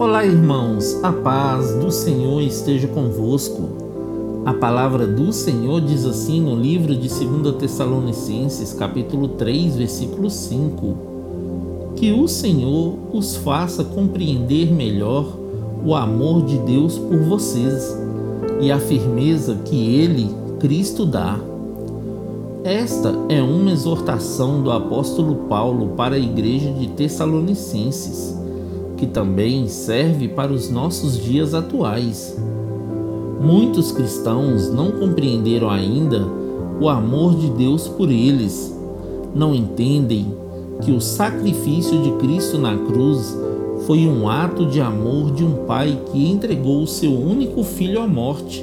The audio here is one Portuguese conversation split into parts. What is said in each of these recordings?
Olá, irmãos, a paz do Senhor esteja convosco. A palavra do Senhor diz assim no livro de 2 Tessalonicenses, capítulo 3, versículo 5: Que o Senhor os faça compreender melhor o amor de Deus por vocês e a firmeza que ele, Cristo, dá. Esta é uma exortação do apóstolo Paulo para a igreja de Tessalonicenses que também serve para os nossos dias atuais. Muitos cristãos não compreenderam ainda o amor de Deus por eles, não entendem que o sacrifício de Cristo na cruz foi um ato de amor de um pai que entregou o seu único filho à morte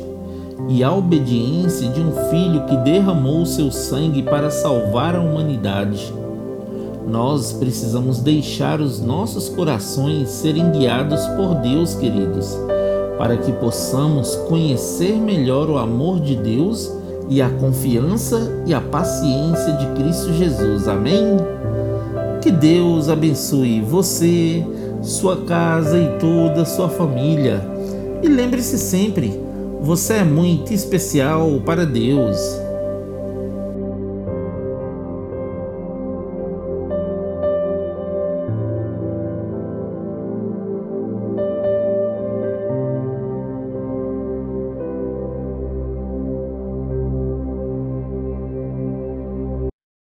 e a obediência de um filho que derramou o seu sangue para salvar a humanidade. Nós precisamos deixar os nossos corações serem guiados por Deus, queridos, para que possamos conhecer melhor o amor de Deus e a confiança e a paciência de Cristo Jesus. Amém? Que Deus abençoe você, sua casa e toda a sua família. E lembre-se sempre, você é muito especial para Deus.